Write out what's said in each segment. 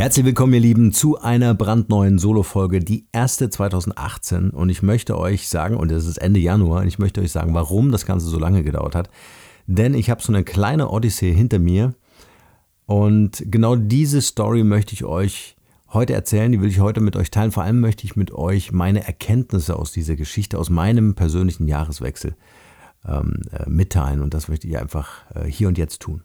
Herzlich willkommen, ihr Lieben, zu einer brandneuen Solo-Folge, die erste 2018. Und ich möchte euch sagen, und es ist Ende Januar, und ich möchte euch sagen, warum das Ganze so lange gedauert hat. Denn ich habe so eine kleine Odyssee hinter mir. Und genau diese Story möchte ich euch heute erzählen, die will ich heute mit euch teilen. Vor allem möchte ich mit euch meine Erkenntnisse aus dieser Geschichte, aus meinem persönlichen Jahreswechsel ähm, äh, mitteilen. Und das möchte ich einfach äh, hier und jetzt tun.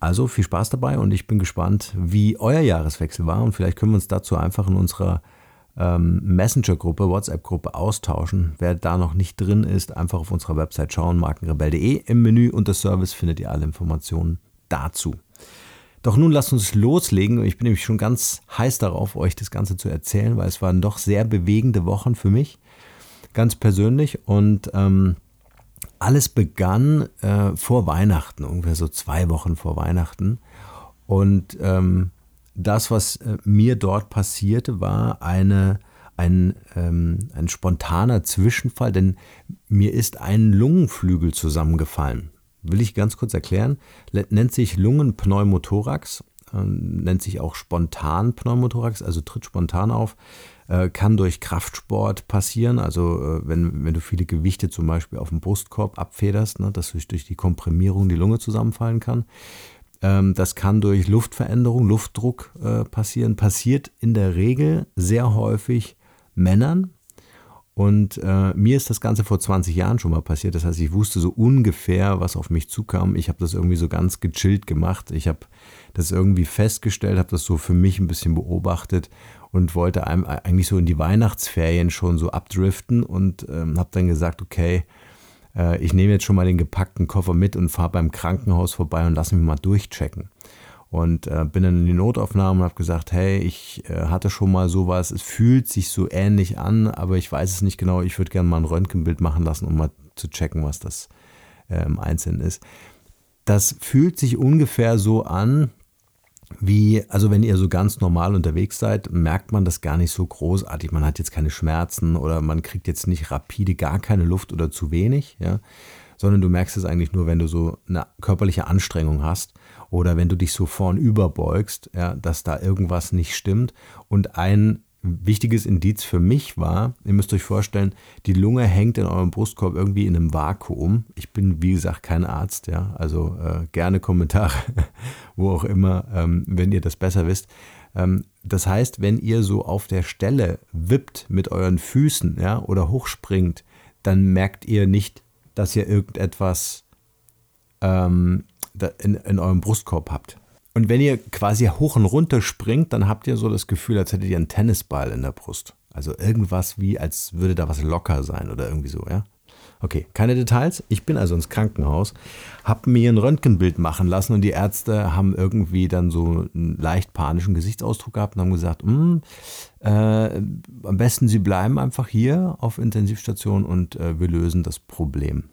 Also viel Spaß dabei und ich bin gespannt, wie euer Jahreswechsel war und vielleicht können wir uns dazu einfach in unserer ähm, Messenger-Gruppe, WhatsApp-Gruppe austauschen. Wer da noch nicht drin ist, einfach auf unserer Website schauen, markenrebell.de. Im Menü unter Service findet ihr alle Informationen dazu. Doch nun lasst uns loslegen. Ich bin nämlich schon ganz heiß darauf, euch das Ganze zu erzählen, weil es waren doch sehr bewegende Wochen für mich, ganz persönlich. Und ähm, alles begann äh, vor Weihnachten, ungefähr so zwei Wochen vor Weihnachten. Und ähm, das, was äh, mir dort passierte, war eine, ein, ähm, ein spontaner Zwischenfall, denn mir ist ein Lungenflügel zusammengefallen. Will ich ganz kurz erklären. Nennt sich Lungenpneumothorax, äh, nennt sich auch Spontanpneumothorax, also tritt spontan auf. Äh, kann durch Kraftsport passieren, also äh, wenn, wenn du viele Gewichte zum Beispiel auf dem Brustkorb abfederst, ne, dass durch, durch die Komprimierung die Lunge zusammenfallen kann. Ähm, das kann durch Luftveränderung, Luftdruck äh, passieren, passiert in der Regel sehr häufig Männern, und äh, mir ist das Ganze vor 20 Jahren schon mal passiert. Das heißt, ich wusste so ungefähr, was auf mich zukam. Ich habe das irgendwie so ganz gechillt gemacht. Ich habe das irgendwie festgestellt, habe das so für mich ein bisschen beobachtet und wollte eigentlich so in die Weihnachtsferien schon so abdriften und ähm, habe dann gesagt, okay, äh, ich nehme jetzt schon mal den gepackten Koffer mit und fahre beim Krankenhaus vorbei und lass mich mal durchchecken. Und äh, bin dann in die Notaufnahme und habe gesagt, hey, ich äh, hatte schon mal sowas, es fühlt sich so ähnlich an, aber ich weiß es nicht genau, ich würde gerne mal ein Röntgenbild machen lassen, um mal zu checken, was das im Einzelnen ist. Das fühlt sich ungefähr so an, wie, also wenn ihr so ganz normal unterwegs seid, merkt man das gar nicht so großartig. Man hat jetzt keine Schmerzen oder man kriegt jetzt nicht rapide gar keine Luft oder zu wenig, ja, sondern du merkst es eigentlich nur, wenn du so eine körperliche Anstrengung hast oder wenn du dich so vorn überbeugst, ja, dass da irgendwas nicht stimmt. Und ein wichtiges Indiz für mich war, ihr müsst euch vorstellen, die Lunge hängt in eurem Brustkorb irgendwie in einem Vakuum. Ich bin, wie gesagt, kein Arzt, ja, also äh, gerne Kommentare, wo auch immer, ähm, wenn ihr das besser wisst. Ähm, das heißt, wenn ihr so auf der Stelle wippt mit euren Füßen ja, oder hochspringt, dann merkt ihr nicht, dass ihr irgendetwas ähm, in, in eurem Brustkorb habt. Und wenn ihr quasi hoch und runter springt, dann habt ihr so das Gefühl, als hättet ihr einen Tennisball in der Brust. Also irgendwas wie, als würde da was locker sein oder irgendwie so, ja. Okay, keine Details. Ich bin also ins Krankenhaus, habe mir ein Röntgenbild machen lassen und die Ärzte haben irgendwie dann so einen leicht panischen Gesichtsausdruck gehabt und haben gesagt, hm, äh, am besten Sie bleiben einfach hier auf Intensivstation und äh, wir lösen das Problem.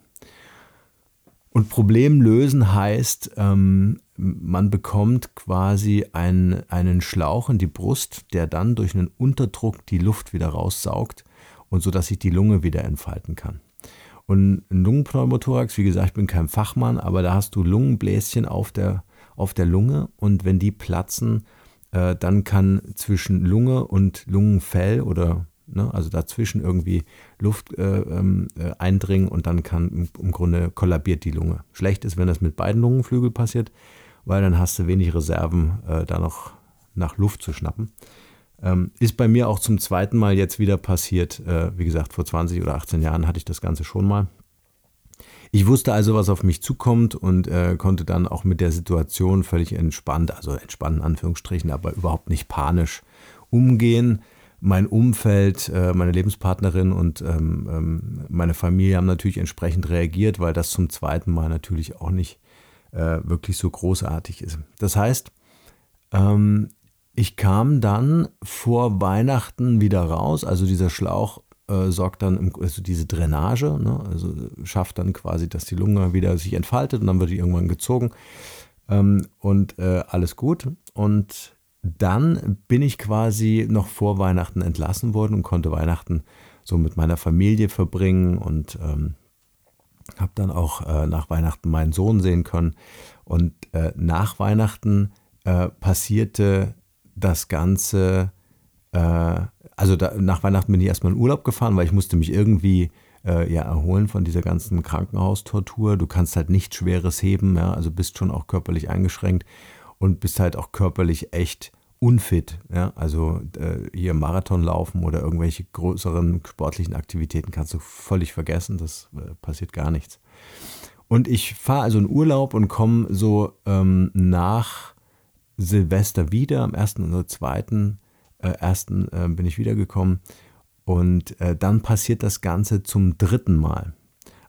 Und Problem lösen heißt, ähm, man bekommt quasi ein, einen Schlauch in die Brust, der dann durch einen Unterdruck die Luft wieder raussaugt und so dass sich die Lunge wieder entfalten kann. Und ein Lungenpneumothorax, wie gesagt, ich bin kein Fachmann, aber da hast du Lungenbläschen auf der, auf der Lunge und wenn die platzen, äh, dann kann zwischen Lunge und Lungenfell oder ne, also dazwischen irgendwie Luft äh, ähm, äh, eindringen und dann kann im, im, Grunde kollabiert die Lunge. Schlecht ist, wenn das mit beiden Lungenflügeln passiert, weil dann hast du wenig Reserven, äh, da noch nach Luft zu schnappen. Ähm, ist bei mir auch zum zweiten Mal jetzt wieder passiert. Äh, wie gesagt, vor 20 oder 18 Jahren hatte ich das Ganze schon mal. Ich wusste also, was auf mich zukommt und äh, konnte dann auch mit der Situation völlig entspannt, also entspannt in Anführungsstrichen, aber überhaupt nicht panisch umgehen. Mein Umfeld, äh, meine Lebenspartnerin und ähm, ähm, meine Familie haben natürlich entsprechend reagiert, weil das zum zweiten Mal natürlich auch nicht äh, wirklich so großartig ist. Das heißt, ähm, ich kam dann vor Weihnachten wieder raus, also dieser Schlauch äh, sorgt dann, also diese Drainage, ne, also schafft dann quasi, dass die Lunge wieder sich entfaltet und dann wird die irgendwann gezogen ähm, und äh, alles gut. Und dann bin ich quasi noch vor Weihnachten entlassen worden und konnte Weihnachten so mit meiner Familie verbringen und ähm, habe dann auch äh, nach Weihnachten meinen Sohn sehen können. Und äh, nach Weihnachten äh, passierte das Ganze, äh, also da, nach Weihnachten bin ich erstmal in Urlaub gefahren, weil ich musste mich irgendwie äh, ja, erholen von dieser ganzen Krankenhaustortur. Du kannst halt nichts Schweres heben, ja, also bist schon auch körperlich eingeschränkt und bist halt auch körperlich echt unfit. Ja? Also äh, hier Marathon laufen oder irgendwelche größeren sportlichen Aktivitäten kannst du völlig vergessen, das äh, passiert gar nichts. Und ich fahre also in Urlaub und komme so ähm, nach Silvester wieder, am 1. oder 2. Äh, 1. Äh, bin ich wiedergekommen. Und äh, dann passiert das Ganze zum dritten Mal.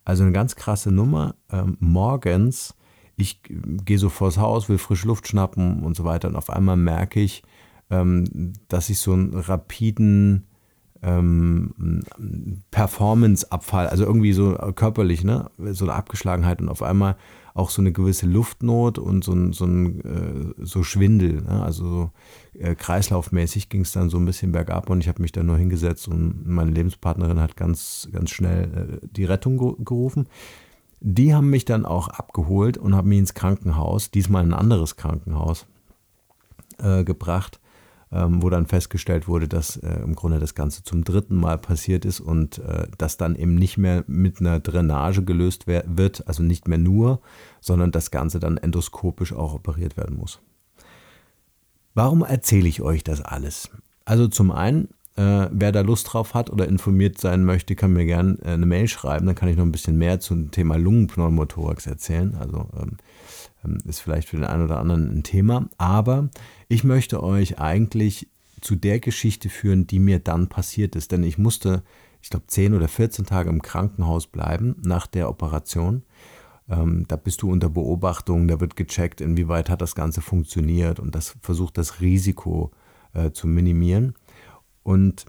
Also eine ganz krasse Nummer. Ähm, morgens, ich gehe so vors Haus, will frische Luft schnappen und so weiter. Und auf einmal merke ich, ähm, dass ich so einen rapiden ähm, Performance-Abfall, also irgendwie so körperlich, ne, so eine Abgeschlagenheit und auf einmal auch so eine gewisse Luftnot und so ein, so, ein, äh, so Schwindel. Ne? Also so, äh, kreislaufmäßig ging es dann so ein bisschen bergab und ich habe mich dann nur hingesetzt und meine Lebenspartnerin hat ganz, ganz schnell äh, die Rettung gerufen. Die haben mich dann auch abgeholt und haben mich ins Krankenhaus, diesmal ein anderes Krankenhaus, äh, gebracht ähm, wo dann festgestellt wurde, dass äh, im Grunde das Ganze zum dritten Mal passiert ist und äh, das dann eben nicht mehr mit einer Drainage gelöst wird, also nicht mehr nur, sondern das Ganze dann endoskopisch auch operiert werden muss. Warum erzähle ich euch das alles? Also zum einen, äh, wer da Lust drauf hat oder informiert sein möchte, kann mir gerne äh, eine Mail schreiben. Dann kann ich noch ein bisschen mehr zum Thema Lungenpneumothorax erzählen. Also ähm, ähm, ist vielleicht für den einen oder anderen ein Thema. Aber ich möchte euch eigentlich zu der Geschichte führen, die mir dann passiert ist. Denn ich musste, ich glaube, 10 oder 14 Tage im Krankenhaus bleiben nach der Operation. Ähm, da bist du unter Beobachtung, da wird gecheckt, inwieweit hat das Ganze funktioniert und das versucht das Risiko äh, zu minimieren. Und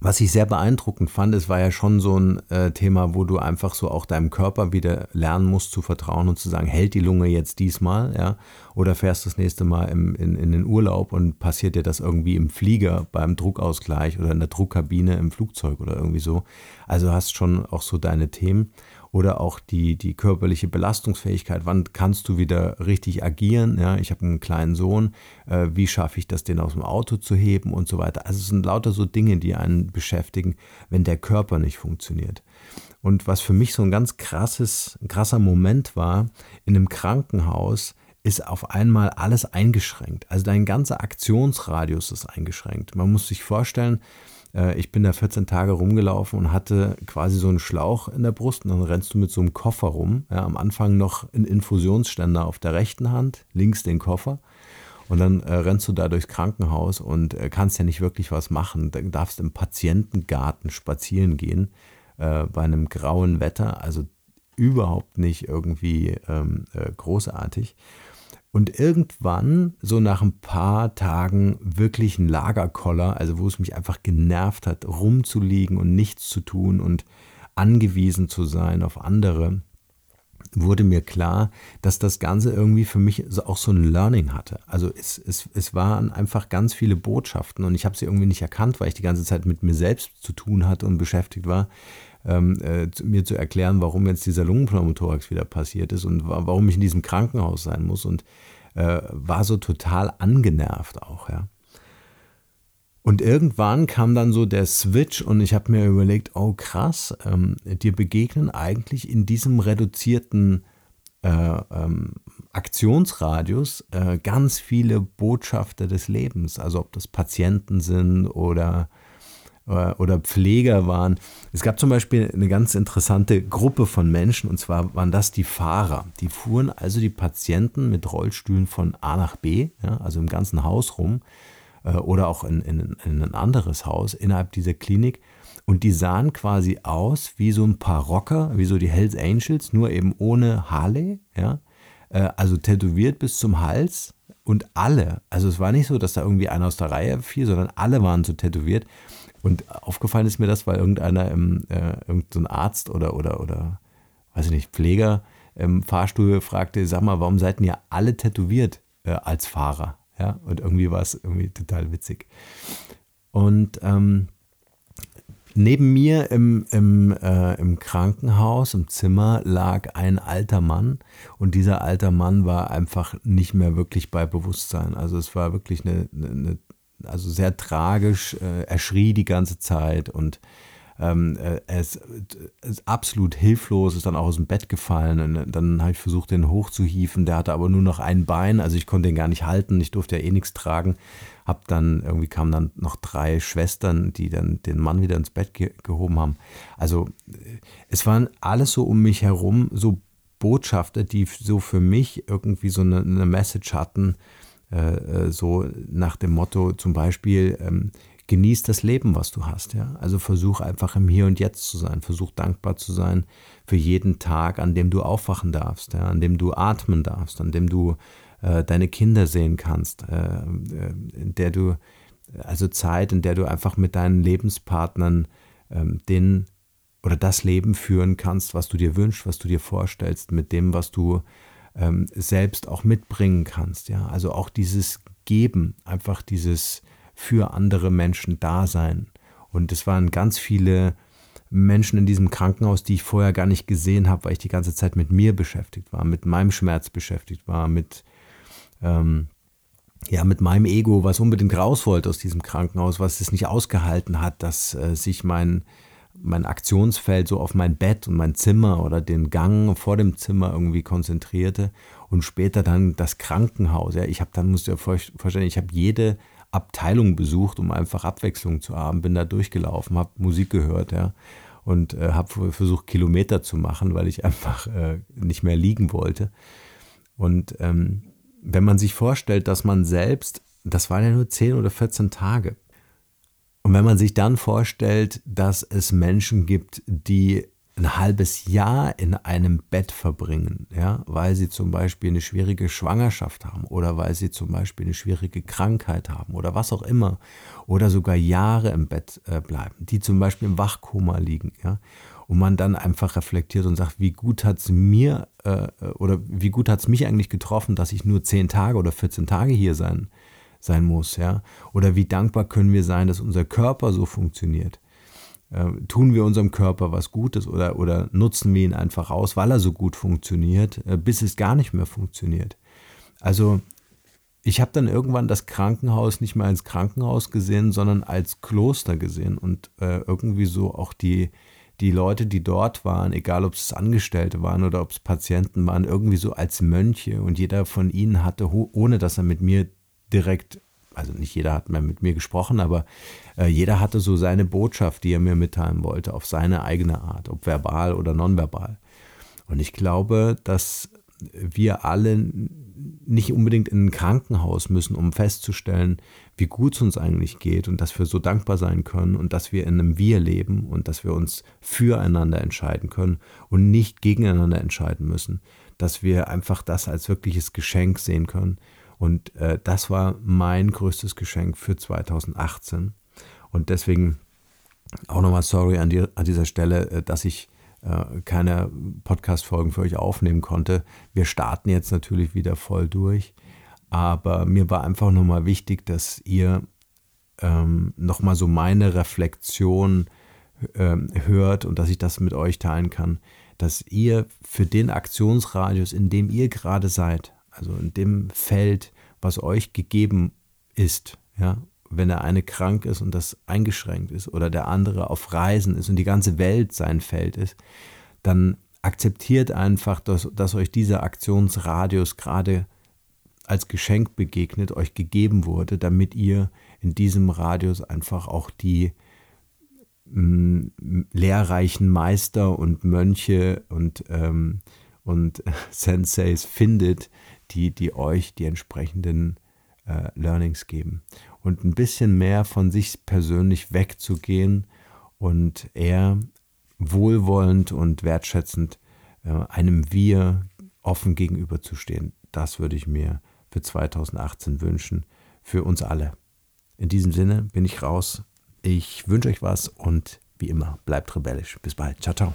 was ich sehr beeindruckend fand, es war ja schon so ein äh, Thema, wo du einfach so auch deinem Körper wieder lernen musst zu vertrauen und zu sagen, hält die Lunge jetzt diesmal, ja, oder fährst du das nächste Mal im, in, in den Urlaub und passiert dir das irgendwie im Flieger beim Druckausgleich oder in der Druckkabine im Flugzeug oder irgendwie so. Also hast schon auch so deine Themen oder auch die, die körperliche Belastungsfähigkeit. Wann kannst du wieder richtig agieren? Ja, ich habe einen kleinen Sohn. Äh, wie schaffe ich das, den aus dem Auto zu heben und so weiter? Also es sind lauter so Dinge, die einen beschäftigen, wenn der Körper nicht funktioniert. Und was für mich so ein ganz krasses, ein krasser Moment war, in einem Krankenhaus ist auf einmal alles eingeschränkt. Also dein ganzer Aktionsradius ist eingeschränkt. Man muss sich vorstellen, ich bin da 14 Tage rumgelaufen und hatte quasi so einen Schlauch in der Brust und dann rennst du mit so einem Koffer rum. Ja, am Anfang noch ein Infusionsständer auf der rechten Hand, links den Koffer. Und dann äh, rennst du da durchs Krankenhaus und äh, kannst ja nicht wirklich was machen. Dann darfst im Patientengarten spazieren gehen äh, bei einem grauen Wetter. Also überhaupt nicht irgendwie ähm, äh, großartig. Und irgendwann, so nach ein paar Tagen, wirklich ein Lagerkoller, also wo es mich einfach genervt hat, rumzuliegen und nichts zu tun und angewiesen zu sein auf andere, wurde mir klar, dass das Ganze irgendwie für mich auch so ein Learning hatte. Also es, es, es waren einfach ganz viele Botschaften und ich habe sie irgendwie nicht erkannt, weil ich die ganze Zeit mit mir selbst zu tun hatte und beschäftigt war ähm, äh, mir zu erklären, warum jetzt dieser Lungenpneumothorax wieder passiert ist und warum ich in diesem Krankenhaus sein muss und äh, war so total angenervt auch, ja. Und irgendwann kam dann so der Switch und ich habe mir überlegt, oh krass, ähm, dir begegnen eigentlich in diesem reduzierten äh, ähm, Aktionsradius äh, ganz viele Botschafter des Lebens, also ob das Patienten sind oder oder Pfleger waren. Es gab zum Beispiel eine ganz interessante Gruppe von Menschen und zwar waren das die Fahrer. Die fuhren also die Patienten mit Rollstühlen von A nach B, ja, also im ganzen Haus rum äh, oder auch in, in, in ein anderes Haus innerhalb dieser Klinik. Und die sahen quasi aus wie so ein paar Rocker, wie so die Hells Angels, nur eben ohne Harley, ja. Äh, also tätowiert bis zum Hals und alle, also es war nicht so, dass da irgendwie einer aus der Reihe fiel, sondern alle waren so tätowiert. Und aufgefallen ist mir das, weil irgendeiner, im, äh, irgendein Arzt oder, oder, oder, weiß ich nicht, Pfleger im Fahrstuhl fragte, sag mal, warum seid ihr alle tätowiert äh, als Fahrer? Ja, und irgendwie war es irgendwie total witzig. Und ähm, neben mir im, im, äh, im Krankenhaus, im Zimmer, lag ein alter Mann. Und dieser alter Mann war einfach nicht mehr wirklich bei Bewusstsein. Also es war wirklich eine, eine, eine also sehr tragisch. Äh, er schrie die ganze Zeit und ähm, äh, er ist, ist, absolut hilflos, ist dann auch aus dem Bett gefallen. Und dann habe ich versucht, den hochzuhieven. Der hatte aber nur noch ein Bein, also ich konnte ihn gar nicht halten. Ich durfte ja eh nichts tragen. Hab dann, irgendwie kamen dann noch drei Schwestern, die dann den Mann wieder ins Bett ge gehoben haben. Also äh, es waren alles so um mich herum, so Botschafter, die so für mich irgendwie so eine, eine Message hatten äh, äh, so nach dem Motto zum Beispiel, ähm, genieß das Leben, was du hast. Ja? Also versuch einfach im Hier und Jetzt zu sein. Versuch dankbar zu sein für jeden Tag, an dem du aufwachen darfst, ja? an dem du atmen darfst, an dem du äh, deine Kinder sehen kannst, äh, äh in der du, also Zeit, in der du einfach mit deinen Lebenspartnern ähm, den oder das Leben führen kannst, was du dir wünschst, was du dir vorstellst, mit dem, was du ähm, selbst auch mitbringen kannst. Ja, also auch dieses Geben, einfach dieses für andere Menschen Dasein. Und es waren ganz viele Menschen in diesem Krankenhaus, die ich vorher gar nicht gesehen habe, weil ich die ganze Zeit mit mir beschäftigt war, mit meinem Schmerz beschäftigt war, mit ähm, ja, mit meinem Ego, was unbedingt raus wollte aus diesem Krankenhaus, was es nicht ausgehalten hat, dass äh, sich mein mein Aktionsfeld so auf mein Bett und mein Zimmer oder den Gang vor dem Zimmer irgendwie konzentrierte und später dann das Krankenhaus. Ja, ich habe dann, musst du dir vorstellen, ich habe jede Abteilung besucht, um einfach Abwechslung zu haben, bin da durchgelaufen, habe Musik gehört, ja, und äh, habe versucht, Kilometer zu machen, weil ich einfach äh, nicht mehr liegen wollte. Und ähm, wenn man sich vorstellt, dass man selbst, das waren ja nur 10 oder 14 Tage, und wenn man sich dann vorstellt, dass es Menschen gibt, die ein halbes Jahr in einem Bett verbringen, ja, weil sie zum Beispiel eine schwierige Schwangerschaft haben oder weil sie zum Beispiel eine schwierige Krankheit haben oder was auch immer oder sogar Jahre im Bett äh, bleiben, die zum Beispiel im Wachkoma liegen, ja, und man dann einfach reflektiert und sagt, wie gut hat es mir äh, oder wie gut hat es mich eigentlich getroffen, dass ich nur zehn Tage oder 14 Tage hier sein sein muss, ja? Oder wie dankbar können wir sein, dass unser Körper so funktioniert? Äh, tun wir unserem Körper was Gutes oder, oder nutzen wir ihn einfach aus, weil er so gut funktioniert, äh, bis es gar nicht mehr funktioniert? Also ich habe dann irgendwann das Krankenhaus nicht mehr als Krankenhaus gesehen, sondern als Kloster gesehen und äh, irgendwie so auch die, die Leute, die dort waren, egal ob es Angestellte waren oder ob es Patienten waren, irgendwie so als Mönche und jeder von ihnen hatte, ohne dass er mit mir direkt, also nicht jeder hat mehr mit mir gesprochen, aber äh, jeder hatte so seine Botschaft, die er mir mitteilen wollte, auf seine eigene Art, ob verbal oder nonverbal. Und ich glaube, dass wir alle nicht unbedingt in ein Krankenhaus müssen, um festzustellen, wie gut es uns eigentlich geht und dass wir so dankbar sein können und dass wir in einem Wir leben und dass wir uns füreinander entscheiden können und nicht gegeneinander entscheiden müssen, dass wir einfach das als wirkliches Geschenk sehen können. Und äh, das war mein größtes Geschenk für 2018. Und deswegen auch nochmal sorry an, die, an dieser Stelle, äh, dass ich äh, keine Podcast-Folgen für euch aufnehmen konnte. Wir starten jetzt natürlich wieder voll durch, aber mir war einfach nochmal wichtig, dass ihr ähm, nochmal so meine Reflexion ähm, hört und dass ich das mit euch teilen kann, dass ihr für den Aktionsradius, in dem ihr gerade seid, also in dem Feld, was euch gegeben ist, ja, wenn der eine krank ist und das eingeschränkt ist oder der andere auf Reisen ist und die ganze Welt sein Feld ist, dann akzeptiert einfach, dass, dass euch dieser Aktionsradius gerade als Geschenk begegnet, euch gegeben wurde, damit ihr in diesem Radius einfach auch die mh, mm, lehrreichen Meister und Mönche und, ähm, und Senseis findet, die, die euch die entsprechenden äh, Learnings geben und ein bisschen mehr von sich persönlich wegzugehen und eher wohlwollend und wertschätzend äh, einem Wir offen gegenüberzustehen. Das würde ich mir für 2018 wünschen, für uns alle. In diesem Sinne bin ich raus. Ich wünsche euch was und wie immer, bleibt rebellisch. Bis bald. Ciao, ciao.